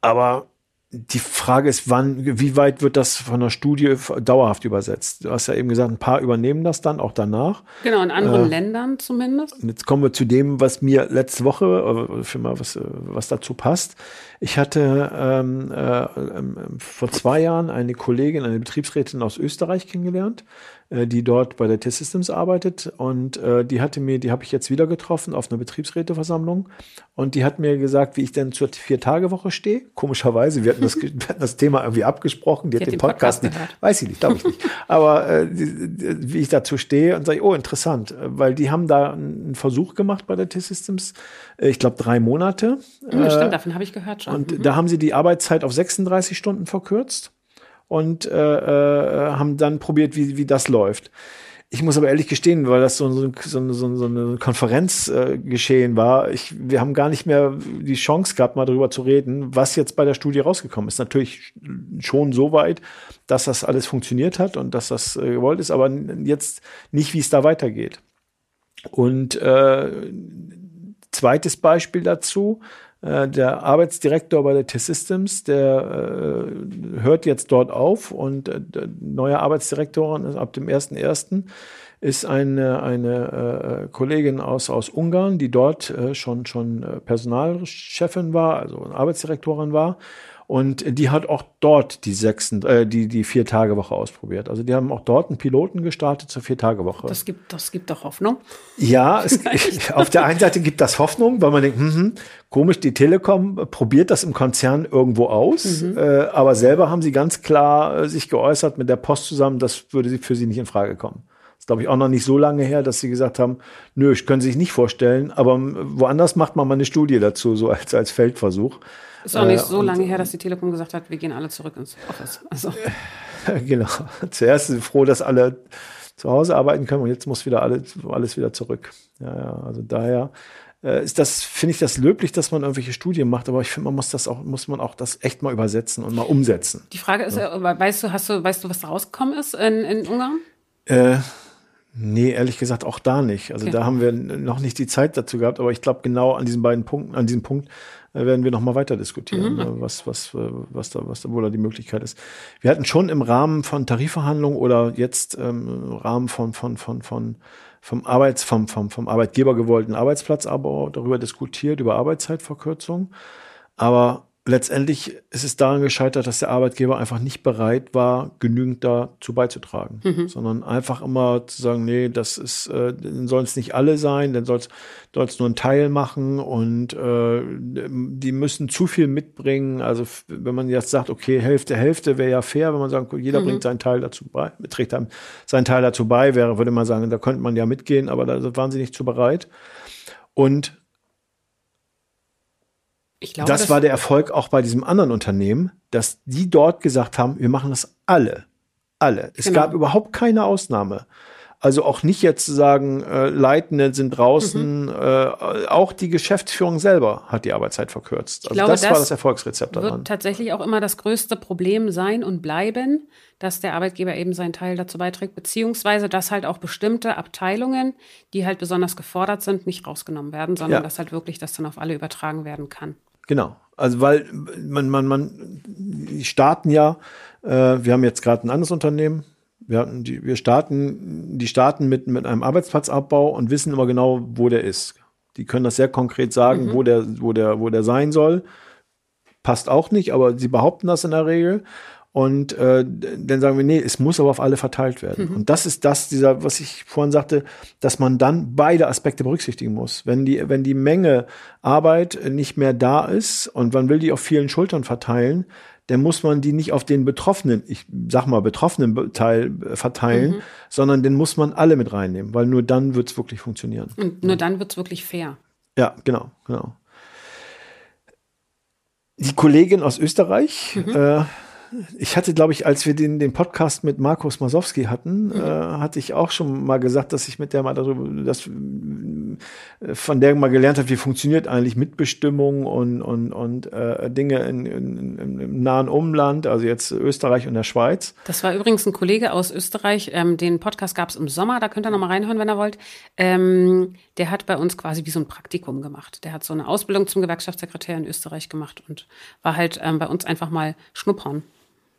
aber die Frage ist, wann, wie weit wird das von der Studie dauerhaft übersetzt? Du hast ja eben gesagt, ein paar übernehmen das dann auch danach. Genau, in anderen äh, Ländern zumindest. Und jetzt kommen wir zu dem, was mir letzte Woche, äh, für mal was, äh, was dazu passt. Ich hatte ähm, äh, ähm, vor zwei Jahren eine Kollegin, eine Betriebsrätin aus Österreich kennengelernt. Äh, die dort bei der T-Systems arbeitet. Und äh, die hatte mir, die habe ich jetzt wieder getroffen auf einer Betriebsräteversammlung. Und die hat mir gesagt, wie ich denn zur Vier-Tage-Woche stehe. Komischerweise, wir hatten, das, wir hatten das Thema irgendwie abgesprochen. Die, die hat den, Podcast, Podcast nicht, weiß ich nicht, glaube ich nicht. Aber äh, wie ich dazu stehe und sage, oh, interessant, weil die haben da einen Versuch gemacht bei der T-Systems. Äh, ich glaube, drei Monate. Mhm, stimmt, davon habe ich gehört schon. Und mhm. da haben sie die Arbeitszeit auf 36 Stunden verkürzt und äh, äh, haben dann probiert, wie, wie das läuft. Ich muss aber ehrlich gestehen, weil das so, so, so, so, so eine Konferenz äh, geschehen war, ich, wir haben gar nicht mehr die Chance gehabt, mal darüber zu reden, was jetzt bei der Studie rausgekommen ist. Natürlich schon so weit, dass das alles funktioniert hat und dass das äh, gewollt ist, aber jetzt nicht, wie es da weitergeht. Und äh, zweites Beispiel dazu, äh, der Arbeitsdirektor bei der T-Systems, der äh, hört jetzt dort auf und äh, neue Arbeitsdirektorin ist ab dem 1.1. ist eine, eine äh, Kollegin aus, aus Ungarn, die dort äh, schon, schon äh, Personalchefin war, also Arbeitsdirektorin war und die hat auch dort die sechsten, äh, die, die Vier-Tage-Woche ausprobiert. Also die haben auch dort einen Piloten gestartet zur Vier-Tage-Woche. Das gibt, das gibt doch Hoffnung. Ja, es, auf der einen Seite gibt das Hoffnung, weil man denkt, hm, hm, komisch, die Telekom probiert das im Konzern irgendwo aus, mhm. äh, aber selber haben sie ganz klar äh, sich geäußert mit der Post zusammen, das würde für sie nicht in Frage kommen. Das ist, glaube ich, auch noch nicht so lange her, dass sie gesagt haben, nö, ich können sich nicht vorstellen, aber woanders macht man mal eine Studie dazu, so als, als Feldversuch. Ist auch nicht äh, so lange her, dass die Telekom gesagt hat, wir gehen alle zurück ins Office. Also. genau. Zuerst sind wir froh, dass alle zu Hause arbeiten können und jetzt muss wieder alles, alles wieder zurück. Ja, ja, also daher äh, ist das, finde ich das löblich, dass man irgendwelche Studien macht, aber ich finde, man muss das auch, muss man auch das echt mal übersetzen und mal umsetzen. Die Frage ist, ja. weißt du, hast du, weißt du, was da rausgekommen ist in, in Ungarn? Äh, Nee, ehrlich gesagt auch da nicht. Also okay. da haben wir noch nicht die Zeit dazu gehabt, aber ich glaube genau an diesen beiden Punkten, an diesem Punkt werden wir noch mal weiter diskutieren, mhm. Äh, was, was, äh, was da, was da wohl da die Möglichkeit ist. Wir hatten schon im Rahmen von Tarifverhandlungen oder jetzt ähm, im Rahmen von, von, von, von, vom Arbeits, vom, vom, vom Arbeitgeber gewollten Arbeitsplatzabbau darüber diskutiert, über Arbeitszeitverkürzung. Aber letztendlich ist es daran gescheitert, dass der Arbeitgeber einfach nicht bereit war, genügend dazu beizutragen, mhm. sondern einfach immer zu sagen, nee, das ist, äh, sollen es nicht alle sein, dann soll es nur ein Teil machen und äh, die müssen zu viel mitbringen. Also wenn man jetzt sagt, okay, Hälfte, Hälfte wäre ja fair, wenn man sagt, jeder mhm. bringt seinen Teil dazu bei, trägt seinen Teil dazu bei, wäre, würde man sagen, da könnte man ja mitgehen, aber da waren sie nicht zu bereit. Und Glaube, das, das war der Erfolg auch bei diesem anderen Unternehmen, dass die dort gesagt haben, wir machen das alle. Alle. Es genau. gab überhaupt keine Ausnahme. Also auch nicht jetzt zu sagen, äh, Leitende sind draußen, mhm. äh, auch die Geschäftsführung selber hat die Arbeitszeit verkürzt. Also glaube, das, das war das Erfolgsrezept daran. Wird tatsächlich auch immer das größte Problem sein und bleiben, dass der Arbeitgeber eben seinen Teil dazu beiträgt, beziehungsweise dass halt auch bestimmte Abteilungen, die halt besonders gefordert sind, nicht rausgenommen werden, sondern ja. dass halt wirklich das dann auf alle übertragen werden kann. Genau. Also weil man, man, man, die starten ja, äh, wir haben jetzt gerade ein anderes Unternehmen, wir, hatten die, wir starten, die starten mit, mit einem Arbeitsplatzabbau und wissen immer genau, wo der ist. Die können das sehr konkret sagen, mhm. wo, der, wo, der, wo der sein soll. Passt auch nicht, aber sie behaupten das in der Regel. Und äh, dann sagen wir, nee, es muss aber auf alle verteilt werden. Mhm. Und das ist das, dieser, was ich vorhin sagte, dass man dann beide Aspekte berücksichtigen muss. Wenn die, wenn die Menge Arbeit nicht mehr da ist und man will die auf vielen Schultern verteilen, dann muss man die nicht auf den Betroffenen, ich sag mal betroffenen Teil äh, verteilen, mhm. sondern den muss man alle mit reinnehmen, weil nur dann wird es wirklich funktionieren. Und nur dann wird es wirklich fair. Ja, genau, genau. Die Kollegin aus Österreich, mhm. äh, ich hatte, glaube ich, als wir den, den Podcast mit Markus Masowski hatten, mhm. äh, hatte ich auch schon mal gesagt, dass ich mit der mal darüber, dass äh, von der mal gelernt habe, wie funktioniert eigentlich Mitbestimmung und, und, und äh, Dinge in, in, in, im nahen Umland, also jetzt Österreich und der Schweiz. Das war übrigens ein Kollege aus Österreich, ähm, den Podcast gab es im Sommer, da könnt ihr noch mal reinhören, wenn ihr wollt. Ähm, der hat bei uns quasi wie so ein Praktikum gemacht. Der hat so eine Ausbildung zum Gewerkschaftssekretär in Österreich gemacht und war halt ähm, bei uns einfach mal schnuppern.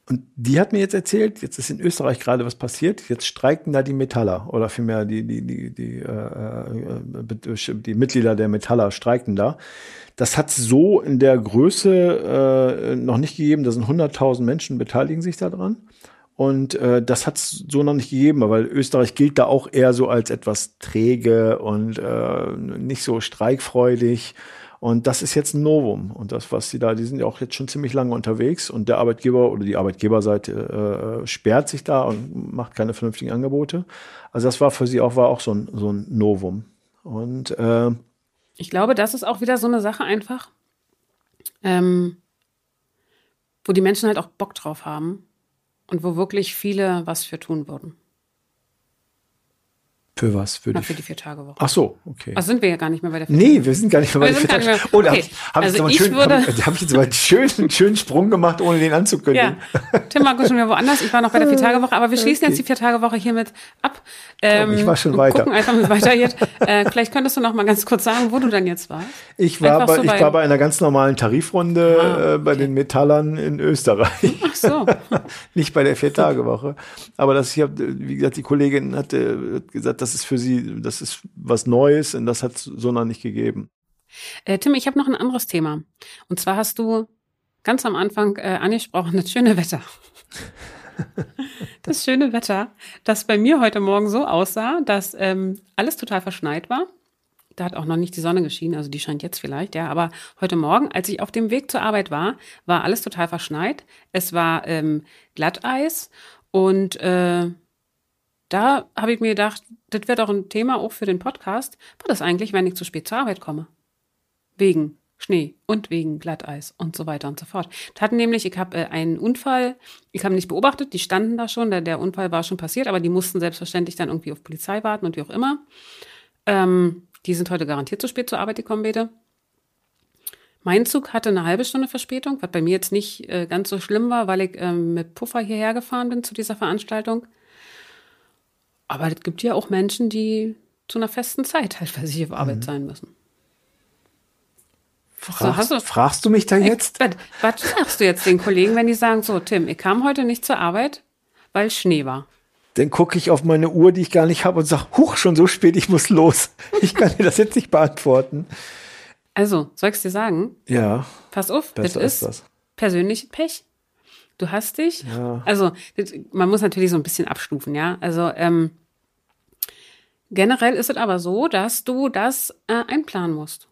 Und die hat mir jetzt erzählt, jetzt ist in Österreich gerade was passiert, jetzt streiken da die Metaller oder vielmehr die, die, die, die, äh, äh die Mitglieder der Metaller streiken da. Das hat so in der Größe äh, noch nicht gegeben, da sind 100.000 Menschen beteiligen sich daran. Und äh, das hat es so noch nicht gegeben, weil Österreich gilt da auch eher so als etwas träge und äh, nicht so streikfreudig. Und das ist jetzt ein Novum. Und das, was sie da, die sind ja auch jetzt schon ziemlich lange unterwegs und der Arbeitgeber oder die Arbeitgeberseite äh, sperrt sich da und macht keine vernünftigen Angebote. Also das war für sie auch, war auch so ein, so ein Novum. Und äh, ich glaube, das ist auch wieder so eine Sache einfach, ähm, wo die Menschen halt auch Bock drauf haben und wo wirklich viele was für tun würden. Für was? Für, die, für die Vier-Tage-Woche. Ach so, okay. Also sind wir ja gar nicht mehr bei der Vier Nee, wir sind gar nicht mehr bei der Vier-Tage-Woche. Oh, da okay. habe also ich, schön, würde, hab, hab ich jetzt mal einen schönen, schönen Sprung gemacht, ohne den anzukündigen. Ja. Tim war schon wieder woanders. Ich war noch bei der Vier-Tage-Woche, aber wir schließen okay. jetzt die Vier-Tage-Woche hiermit ab. Ähm, ich war schon weiter. Gucken einfach, wie es weitergeht. äh, vielleicht könntest du noch mal ganz kurz sagen, wo du dann jetzt warst. Ich war, bei, so ich war bei einer ganz normalen Tarifrunde ah, okay. äh, bei den Metallern in Österreich. Ach so. nicht bei der Vier-Tage-Woche. Aber das, ich wie gesagt, die Kollegin hatte gesagt, das ist für sie das ist was Neues und das hat es so noch nicht gegeben. Äh, Tim, ich habe noch ein anderes Thema. Und zwar hast du ganz am Anfang äh, angesprochen, das schöne Wetter. das schöne Wetter, das bei mir heute Morgen so aussah, dass ähm, alles total verschneit war. Da hat auch noch nicht die Sonne geschienen, also die scheint jetzt vielleicht, ja. Aber heute Morgen, als ich auf dem Weg zur Arbeit war, war alles total verschneit. Es war ähm, Glatteis und äh, da habe ich mir gedacht, das wäre doch ein Thema auch für den Podcast. War das eigentlich, wenn ich zu spät zur Arbeit komme? Wegen Schnee und wegen Glatteis und so weiter und so fort. Da hatten nämlich, ich habe äh, einen Unfall, ich habe nicht beobachtet, die standen da schon, der, der Unfall war schon passiert, aber die mussten selbstverständlich dann irgendwie auf Polizei warten und wie auch immer. Ähm, die sind heute garantiert zu spät zur Arbeit gekommen, bitte. Mein Zug hatte eine halbe Stunde Verspätung, was bei mir jetzt nicht äh, ganz so schlimm war, weil ich ähm, mit Puffer hierher gefahren bin zu dieser Veranstaltung. Aber es gibt ja auch Menschen, die zu einer festen Zeit halt bei sich auf Arbeit mhm. sein müssen. Fragst, so, du, fragst du mich da jetzt? Ich, was sagst du jetzt den Kollegen, wenn die sagen, so, Tim, ich kam heute nicht zur Arbeit, weil Schnee war? Dann gucke ich auf meine Uhr, die ich gar nicht habe und sage, huch, schon so spät, ich muss los. Ich kann dir das jetzt nicht beantworten. Also, soll ich es dir sagen? Ja. Pass auf, das ist das. persönlich Pech. Du hast dich, ja. also man muss natürlich so ein bisschen abstufen, ja. Also ähm, Generell ist es aber so, dass du das äh, einplanen musst.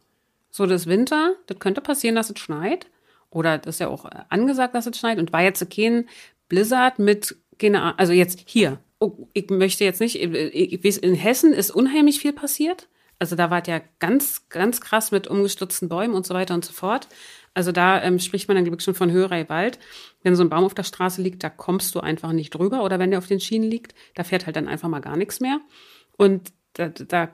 So, das Winter, das könnte passieren, dass es schneit. Oder das ist ja auch äh, angesagt, dass es schneit. Und war jetzt kein Blizzard mit, keine also jetzt hier. Oh, ich möchte jetzt nicht, äh, ich weiß, in Hessen ist unheimlich viel passiert. Also da war es ja ganz, ganz krass mit umgestürzten Bäumen und so weiter und so fort. Also da ähm, spricht man dann wirklich schon von Hörerei Wald. Wenn so ein Baum auf der Straße liegt, da kommst du einfach nicht drüber. Oder wenn der auf den Schienen liegt, da fährt halt dann einfach mal gar nichts mehr. Und da, da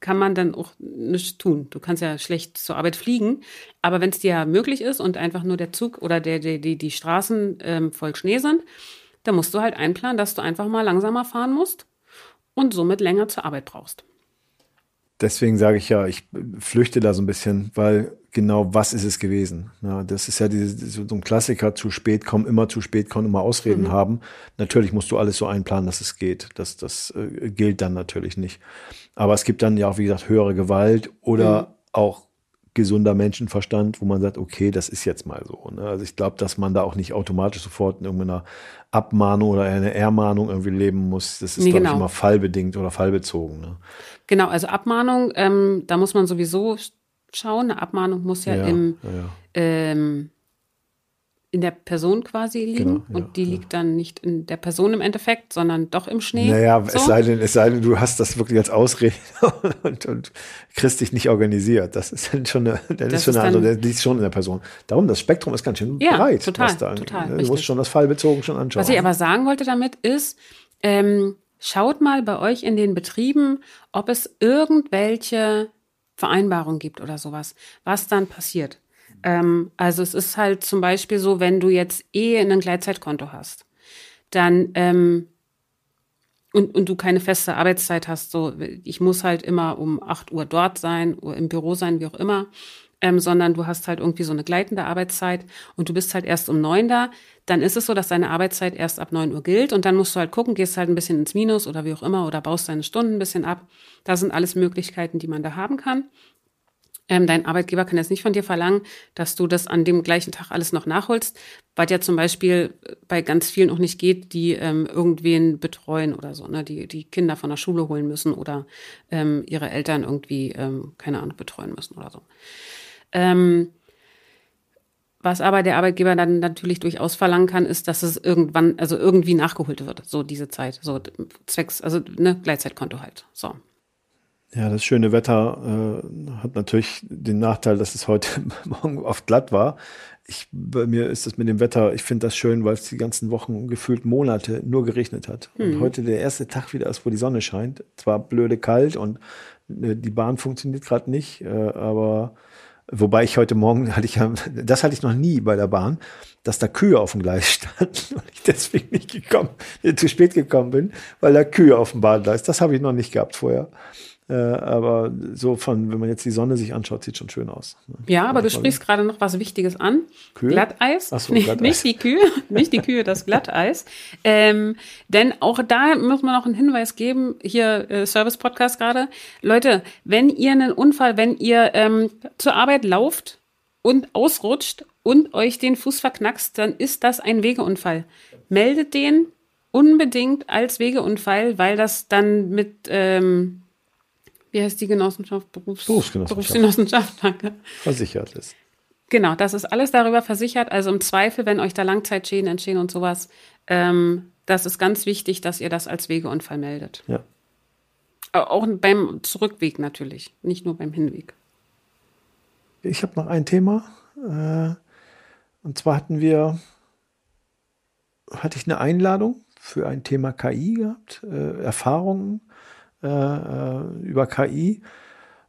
kann man dann auch nichts tun. Du kannst ja schlecht zur Arbeit fliegen, aber wenn es dir möglich ist und einfach nur der Zug oder der, der, die, die Straßen ähm, voll Schnee sind, dann musst du halt einplanen, dass du einfach mal langsamer fahren musst und somit länger zur Arbeit brauchst deswegen sage ich ja, ich flüchte da so ein bisschen, weil genau was ist es gewesen? Ja, das ist ja diese, so ein Klassiker, zu spät kommen, immer zu spät kommen, immer Ausreden mhm. haben. Natürlich musst du alles so einplanen, dass es geht. Das, das äh, gilt dann natürlich nicht. Aber es gibt dann ja auch, wie gesagt, höhere Gewalt oder mhm. auch gesunder Menschenverstand, wo man sagt, okay, das ist jetzt mal so. Ne? Also ich glaube, dass man da auch nicht automatisch sofort in irgendeiner Abmahnung oder einer Ermahnung irgendwie leben muss. Das ist, nee, glaube genau. ich, immer fallbedingt oder fallbezogen. Ne? Genau, also Abmahnung, ähm, da muss man sowieso schauen. Eine Abmahnung muss ja, ja im, ja. Ähm, in der Person quasi liegen Genau, ja, und die ja. liegt dann nicht in der Person im Endeffekt, sondern doch im Schnee. Naja, so. es sei denn, es sei denn, du hast das wirklich als Ausrede und, und kriegst dich nicht organisiert. Das ist dann schon eine, dann Das ist schon eine andere, der liegt schon in der Person. Darum, das Spektrum ist ganz schön Ja, breit. total, was da, total, Du richtig. musst schon das fallbezogen schon anschauen. Was ich aber sagen wollte damit ist, ähm, schaut mal bei euch in den Betrieben, ob es irgendwelche Vereinbarungen gibt oder sowas, was dann passiert. Ähm, also es ist halt zum Beispiel so, wenn du jetzt eh ein Gleitzeitkonto hast, dann ähm, und, und du keine feste Arbeitszeit hast, so ich muss halt immer um 8 Uhr dort sein, im Büro sein, wie auch immer, ähm, sondern du hast halt irgendwie so eine gleitende Arbeitszeit und du bist halt erst um neun da, dann ist es so, dass deine Arbeitszeit erst ab neun Uhr gilt und dann musst du halt gucken, gehst halt ein bisschen ins Minus oder wie auch immer oder baust deine Stunden ein bisschen ab. Das sind alles Möglichkeiten, die man da haben kann. Ähm, dein Arbeitgeber kann jetzt nicht von dir verlangen, dass du das an dem gleichen Tag alles noch nachholst, weil ja zum Beispiel bei ganz vielen auch nicht geht, die ähm, irgendwen betreuen oder so, ne? die die Kinder von der Schule holen müssen oder ähm, ihre Eltern irgendwie, ähm, keine Ahnung, betreuen müssen oder so. Ähm, was aber der Arbeitgeber dann natürlich durchaus verlangen kann, ist, dass es irgendwann, also irgendwie nachgeholt wird, so diese Zeit, so zwecks, also ne, Gleitzeitkonto halt. So. Ja, das schöne Wetter äh, hat natürlich den Nachteil, dass es heute Morgen oft glatt war. Ich, bei mir ist das mit dem Wetter, ich finde das schön, weil es die ganzen Wochen gefühlt Monate nur geregnet hat. Und heute der erste Tag wieder ist, wo die Sonne scheint. Zwar blöde kalt und äh, die Bahn funktioniert gerade nicht, äh, aber wobei ich heute Morgen hatte ich ja, das hatte ich noch nie bei der Bahn, dass da Kühe auf dem Gleis standen und ich deswegen nicht gekommen, äh, zu spät gekommen bin, weil da Kühe auf dem Bahngleis. Das habe ich noch nicht gehabt vorher. Äh, aber so von, wenn man jetzt die Sonne sich anschaut, sieht schon schön aus. ne? Ja, aber du sprichst gerade noch was Wichtiges an. Kühe? Glatteis. Ach so, Nee, Glatteis. Nicht die Kühe, nicht die Kühe, das Glatteis. Ähm, denn auch da muss man noch einen Hinweis geben, hier äh, Service-Podcast gerade. Leute, wenn ihr einen Unfall, wenn ihr ähm, zur Arbeit lauft und ausrutscht und euch den Fuß verknackst, dann ist das ein Wegeunfall. Meldet den unbedingt als Wegeunfall, weil das dann mit, ähm, wie heißt die Genossenschaft? Berufs Berufsgenossenschaft. Berufsgenossenschaft, danke. Versichert ist. Genau, das ist alles darüber versichert. Also im Zweifel, wenn euch da Langzeitschäden entstehen und sowas, ähm, das ist ganz wichtig, dass ihr das als Wegeunfall meldet. Ja. Auch beim Zurückweg natürlich, nicht nur beim Hinweg. Ich habe noch ein Thema. Äh, und zwar hatten wir, hatte ich eine Einladung für ein Thema KI gehabt, äh, Erfahrungen äh, äh, über KI.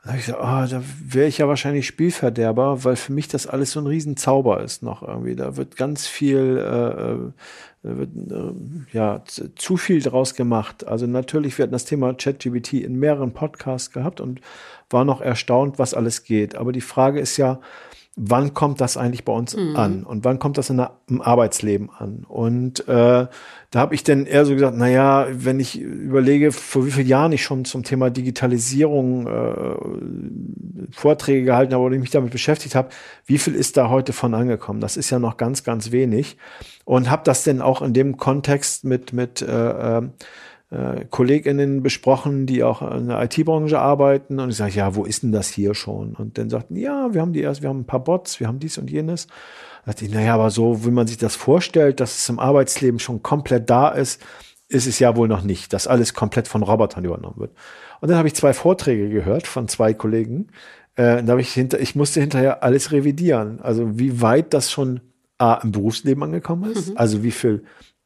Da habe ich gesagt, ah, da wäre ich ja wahrscheinlich Spielverderber, weil für mich das alles so ein Riesenzauber ist noch irgendwie. Da wird ganz viel, äh, äh, wird, äh, ja, zu viel draus gemacht. Also natürlich, wir hatten das Thema ChatGPT in mehreren Podcasts gehabt und war noch erstaunt, was alles geht. Aber die Frage ist ja, wann kommt das eigentlich bei uns an und wann kommt das in der, im Arbeitsleben an? Und äh, da habe ich dann eher so gesagt, na ja, wenn ich überlege, vor wie vielen Jahren ich schon zum Thema Digitalisierung äh, Vorträge gehalten habe oder mich damit beschäftigt habe, wie viel ist da heute von angekommen? Das ist ja noch ganz, ganz wenig. Und habe das denn auch in dem Kontext mit, mit äh, äh, KollegInnen besprochen, die auch in der IT-Branche arbeiten. Und ich sage, ja, wo ist denn das hier schon? Und dann sagten, ja, wir haben die erst, wir haben ein paar Bots, wir haben dies und jenes. Da dachte ich, naja, aber so, wie man sich das vorstellt, dass es im Arbeitsleben schon komplett da ist, ist es ja wohl noch nicht, dass alles komplett von Robotern übernommen wird. Und dann habe ich zwei Vorträge gehört von zwei Kollegen. Äh, da habe ich hinter, ich musste hinterher alles revidieren. Also wie weit das schon A, im Berufsleben angekommen ist, also wie viel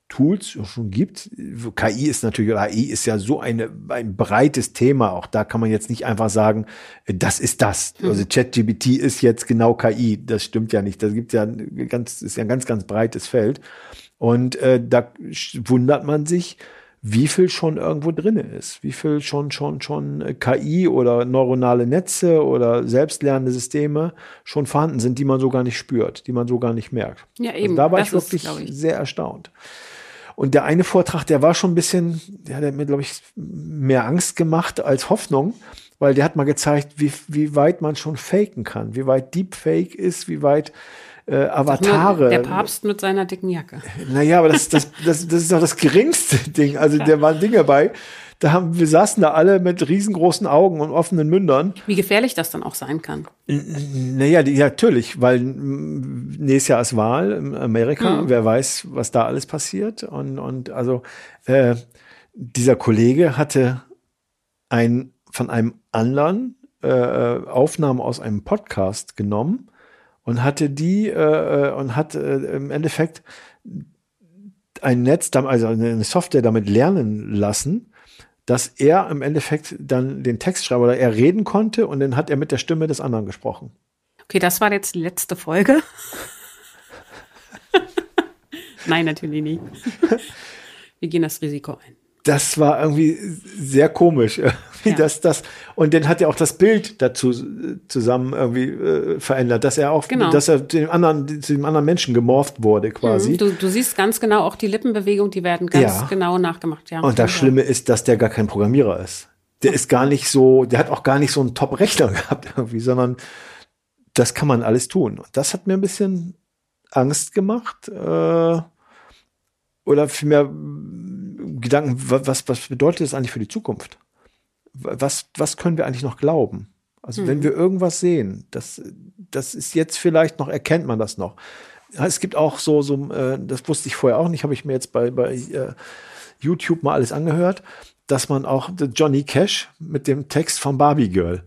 Tools schon gibt. KI ist natürlich, oder AI ist ja so eine, ein breites Thema. Auch da kann man jetzt nicht einfach sagen, das ist das. Also ChatGPT ist jetzt genau KI. Das stimmt ja nicht. Das gibt ja ein ganz, ist ja ein ganz, ganz breites Feld. Und äh, da wundert man sich, wie viel schon irgendwo drinne ist, wie viel schon schon schon äh, KI oder neuronale Netze oder selbstlernende Systeme schon vorhanden sind, die man so gar nicht spürt, die man so gar nicht merkt. Ja, eben. Also da war Das ich ist, wirklich glaub ich. sehr erstaunt. Und der eine Vortrag, der war schon ein bisschen, der hat mir, glaube ich, mehr Angst gemacht als Hoffnung, weil der hat mal gezeigt, wie, wie weit man schon faken kann, wie weit Deepfake ist, wie weit äh, Avatare. Der Papst mit seiner dicken Jacke. Naja, aber das, das, das, das ist doch das geringste Ding. Also da waren Dinge bei, da haben, wir saßen da alle mit riesengroßen Augen und offenen Mündern. Wie gefährlich das dann auch sein kann. Naja, die, ja, natürlich, weil nächstes Jahr ist Wahl in Amerika. Mhm. Wer weiß, was da alles passiert. Und, und also äh, dieser Kollege hatte ein von einem anderen äh, Aufnahmen aus einem Podcast genommen und hatte die äh, und hat äh, im Endeffekt ein Netz, also eine Software damit lernen lassen, dass er im Endeffekt dann den Text schreiben oder er reden konnte und dann hat er mit der Stimme des anderen gesprochen. Okay, das war jetzt die letzte Folge. Nein, natürlich nicht. Wir gehen das Risiko ein. Das war irgendwie sehr komisch, wie Ja. das, das, und dann hat er auch das Bild dazu äh, zusammen irgendwie äh, verändert, dass er auch, Genau. dass er dem anderen, zu dem anderen Menschen gemorpht wurde quasi. Du, du siehst ganz genau auch die Lippenbewegung, die werden ganz Ja. genau nachgemacht. Ja. Und das Schlimme ist, dass der gar kein Programmierer ist. Der ist gar nicht so, der hat auch gar nicht so einen Top-Rechner gehabt irgendwie, sondern das kann man alles tun. Und das hat mir ein bisschen Angst gemacht. Äh, oder vielmehr mm, Gedanken, wa- was, was bedeutet das eigentlich für die Zukunft? Wa- Was, was können wir eigentlich noch glauben? Also wenn wir irgendwas sehen, das, das ist jetzt vielleicht noch, erkennt man das noch. Es gibt auch so, so äh, das wusste ich vorher auch nicht, habe ich mir jetzt bei, bei äh, YouTube mal alles angehört, dass man auch Johnny Cash mit dem Text von Barbie Girl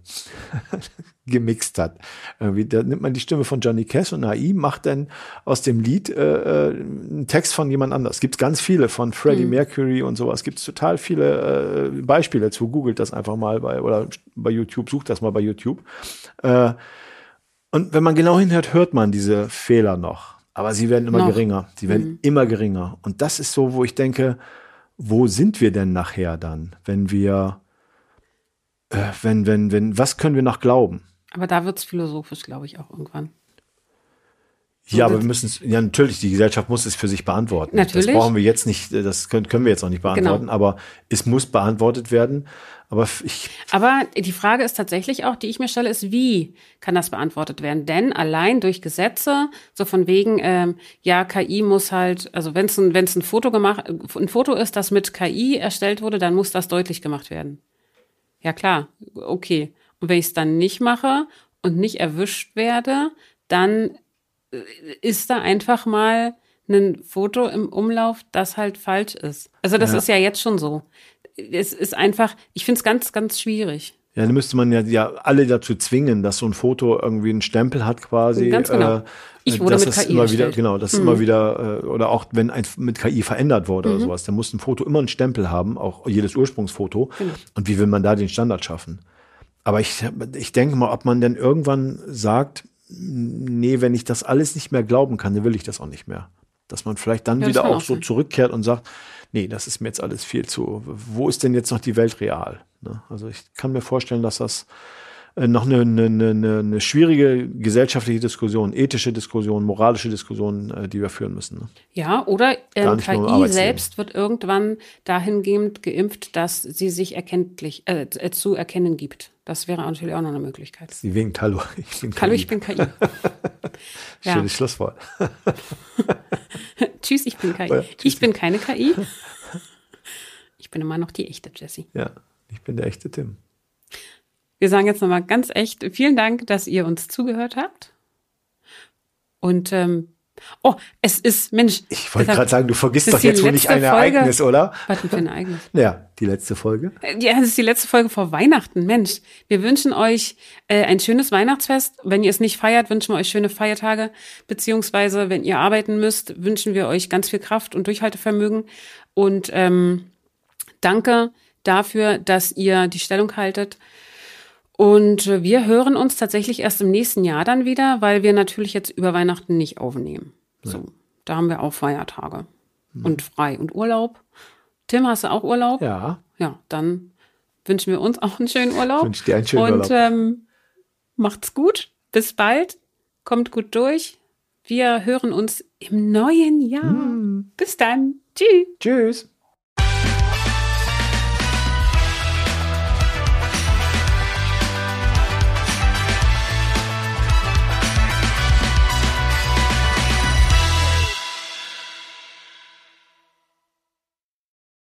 gemixt hat. Irgendwie, da nimmt man die Stimme von Johnny Cash und AI macht dann aus dem Lied äh, äh, einen Text von jemand anders. Gibt ganz viele von Freddie Mercury und sowas. Gibt es total viele äh, Beispiele zu. Googelt das einfach mal bei oder bei YouTube, sucht das mal bei YouTube. Äh, und wenn man genau hinhört, hört man diese Fehler noch. Aber sie werden immer Noch. geringer. Sie werden immer geringer. Und das ist so, wo ich denke, wo sind wir denn nachher dann, wenn wir, äh, wenn, wenn, wenn, was können wir noch glauben? Aber da wird's philosophisch, glaube ich, auch irgendwann. Ja, aber wir müssen es, ja, natürlich, die Gesellschaft muss es für sich beantworten. Natürlich. Das brauchen wir jetzt nicht, das können, können wir jetzt noch nicht beantworten, Genau. aber es muss beantwortet werden. Aber ich, Aber die Frage ist tatsächlich auch, die ich mir stelle, ist, wie kann das beantwortet werden? Denn allein durch Gesetze, so von wegen, ähm, ja, KI muss halt, also wenn es ein, wenn's ein Foto gemacht, ein Foto ist, das mit KI erstellt wurde, dann muss das deutlich gemacht werden. Ja klar, okay. Und wenn ich es dann nicht mache und nicht erwischt werde, dann äh, ist da einfach mal ein Foto im Umlauf, das halt falsch ist. Also das Ja. ist ja jetzt schon so. Es ist einfach, ich finde es ganz, ganz schwierig. ja, dann müsste man ja, ja alle dazu zwingen, dass so ein Foto irgendwie einen Stempel hat quasi. Ganz genau. Äh, Ich wurde dass mit es KI immer wieder, erstellt. Mhm. genau, das ist immer wieder, äh, oder auch wenn ein mit KI verändert wurde Mhm. oder sowas, dann muss ein Foto immer einen Stempel haben, auch jedes Ursprungsfoto. Genau. Und wie will man da den Standard schaffen? Aber ich, ich denke mal, ob man denn irgendwann sagt, nee, wenn ich das alles nicht mehr glauben kann, dann will ich das auch nicht mehr. Dass man vielleicht dann Ja, wieder auch auch so zurückkehrt und sagt, nee, das ist mir jetzt alles viel zu. Wo ist denn jetzt noch die Welt real? Ne? Also ich kann mir vorstellen, dass das äh, noch eine, eine, eine, eine schwierige gesellschaftliche Diskussion, ethische Diskussion, moralische Diskussion, äh, die wir führen müssen. Ne? Ja, oder im KI selbst wird irgendwann dahingehend geimpft, dass sie sich erkenntlich äh, äh, zu erkennen gibt. Das wäre natürlich auch noch eine Möglichkeit. Sie winkt, hallo, ich bin Hallo, KI. ich bin KI. ja. Schönes Schlusswort. Tschüss, ich bin KI. Ja, ich bin keine KI. Ich bin immer noch die echte Jessie. Ja, ich bin der echte Tim. Wir sagen jetzt nochmal ganz echt vielen Dank, dass ihr uns zugehört habt. Und ähm, oh, es ist, Mensch. Ich wollte gerade sagen, du vergisst das doch jetzt wohl nicht ein Folge- Ereignis, oder? Was denn für ein Ereignis? Ja, die letzte Folge. Ja, das ist die letzte Folge vor Weihnachten. Mensch, wir wünschen euch äh, ein schönes Weihnachtsfest. Wenn ihr es nicht feiert, wünschen wir euch schöne Feiertage. Beziehungsweise, wenn ihr arbeiten müsst, wünschen wir euch ganz viel Kraft und Durchhaltevermögen. Und ähm, danke dafür, dass ihr die Stellung haltet. Und äh, wir hören uns tatsächlich erst im nächsten Jahr dann wieder, weil wir natürlich jetzt über Weihnachten nicht aufnehmen. So, da haben wir auch Feiertage und frei und Urlaub. Tim, hast du auch Urlaub? Ja, Ja, dann wünschen wir uns auch einen schönen Urlaub. Wünsch dir einen schönen Und Urlaub. ähm, macht's gut. Bis bald. Kommt gut durch. Wir hören uns im neuen Jahr. Hm. Bis dann. Tschüss. tschüss.